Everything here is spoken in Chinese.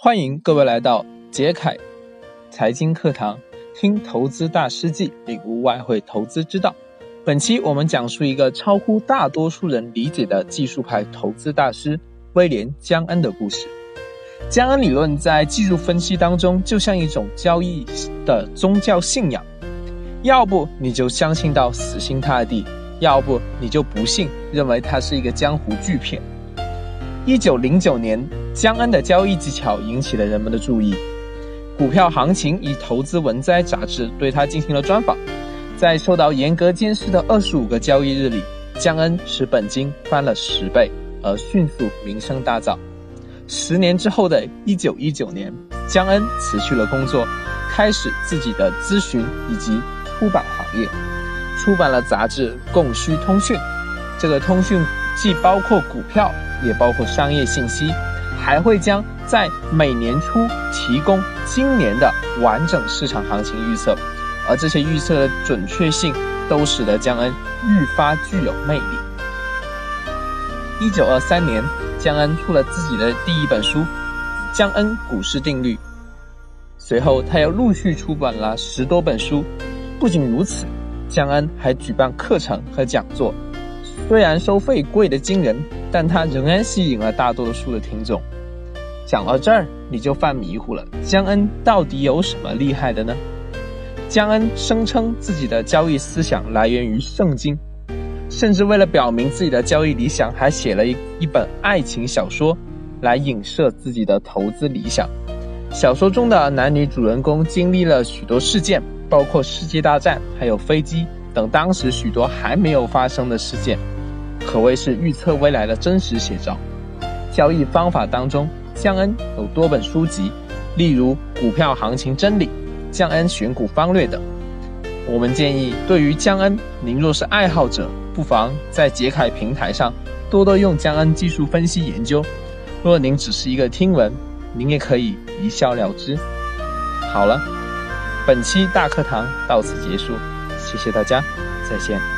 欢迎各位来到杰凯财经课堂，听投资大师记，领悟外汇投资之道。本期我们讲述一个超乎大多数人理解的技术派投资大师威廉·江恩的故事。江恩理论在技术分析当中，就像一种交易的宗教信仰，要不你就相信到死心塌地，要不你就不信，认为它是一个江湖巨骗。一九零九年。江恩的交易技巧引起了人们的注意，股票行情以投资文摘杂志对他进行了专访。在受到严格监视的二十五个交易日里，江恩使本金翻了十倍，而迅速名声大噪。十年之后的一九一九年，江恩辞去了工作，开始自己的咨询以及出版行业，出版了杂志《供需通讯》。这个通讯既包括股票，也包括商业信息。还会将在每年初提供今年的完整市场行情预测，而这些预测的准确性都使得江恩愈发具有魅力。一九二三年，江恩出了自己的第一本书《江恩股市定律》，随后他又陆续出版了十多本书。不仅如此，江恩还举办课程和讲座，虽然收费贵得惊人。但他仍然吸引了大多数的听众。讲到这儿，你就犯迷糊了。江恩到底有什么厉害的呢？江恩声称自己的交易思想来源于圣经，甚至为了表明自己的交易理想，还写了一一本爱情小说来影射自己的投资理想。小说中的男女主人公经历了许多事件，包括世界大战，还有飞机等当时许多还没有发生的事件。可谓是预测未来的真实写照。交易方法当中，江恩有多本书籍，例如《股票行情真理》《江恩选股方略》等。我们建议，对于江恩，您若是爱好者，不妨在杰凯平台上多多用江恩技术分析研究；若您只是一个听闻，您也可以一笑了之。好了，本期大课堂到此结束，谢谢大家，再见。